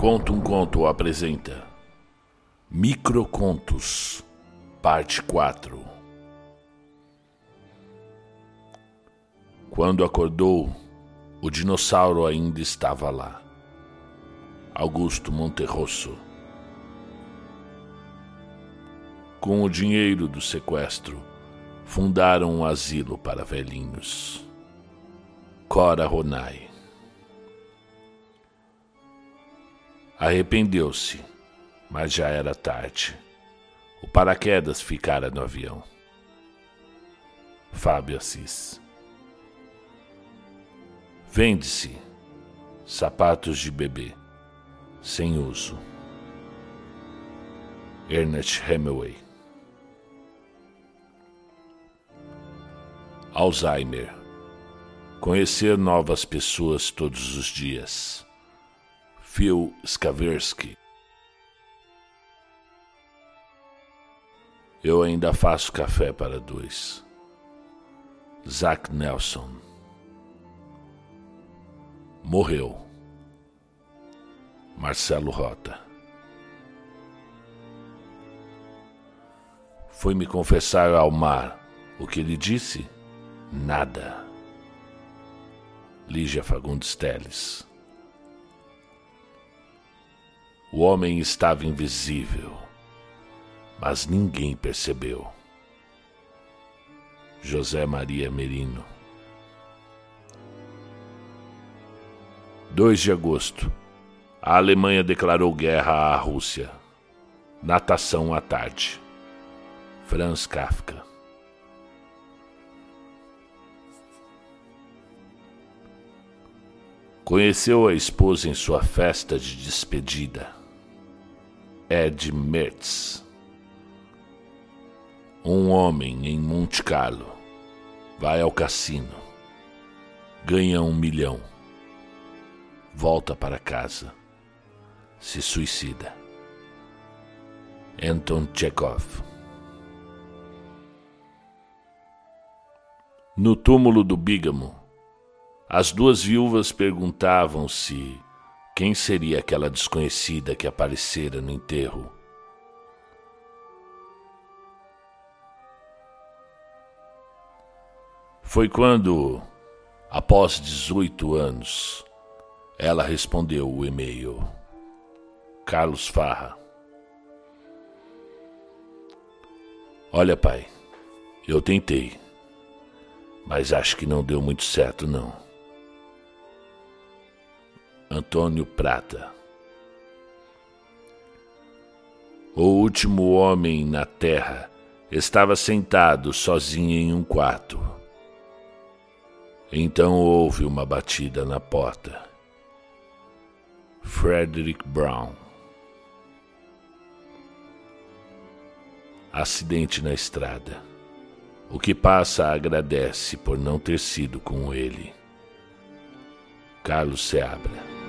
Conto um Conto apresenta Microcontos, parte 4 Quando acordou, o dinossauro ainda estava lá. Augusto Monterrosso. Com o dinheiro do sequestro, fundaram um asilo para velhinhos. Cora Ronai. Arrependeu-se, mas já era tarde. O paraquedas ficara no avião. Fábio Assis. Vende-se sapatos de bebê, sem uso. Ernest Hemingway. Alzheimer. Conhecer novas pessoas todos os dias. Phil Skaversky. Eu ainda faço café para dois. Zach Nelson. Morreu. Marcelo Rota. Foi me confessar ao mar o que ele disse? Nada. Lígia Fagundes Teles. O homem estava invisível, mas ninguém percebeu. José Maria Merino. 2 de agosto. A Alemanha declarou guerra à Rússia. Natação à tarde. Franz Kafka. Conheceu a esposa em sua festa de despedida. Ed Mertz. Um homem em Monte Carlo vai ao cassino, ganha um milhão, volta para casa, se suicida. Anton Chekhov. No túmulo do Bígamo, as duas viúvas perguntavam-se quem seria aquela desconhecida que aparecera no enterro? Foi quando, após 18 anos, ela respondeu o e-mail. Carlos Farra. Olha, pai, eu tentei, mas acho que não deu muito certo, não. Antônio Prata. O último homem na terra estava sentado sozinho em um quarto. Então houve uma batida na porta. Frederick Brown. Acidente na estrada. O que passa agradece por não ter sido com ele. Carlos Seabra.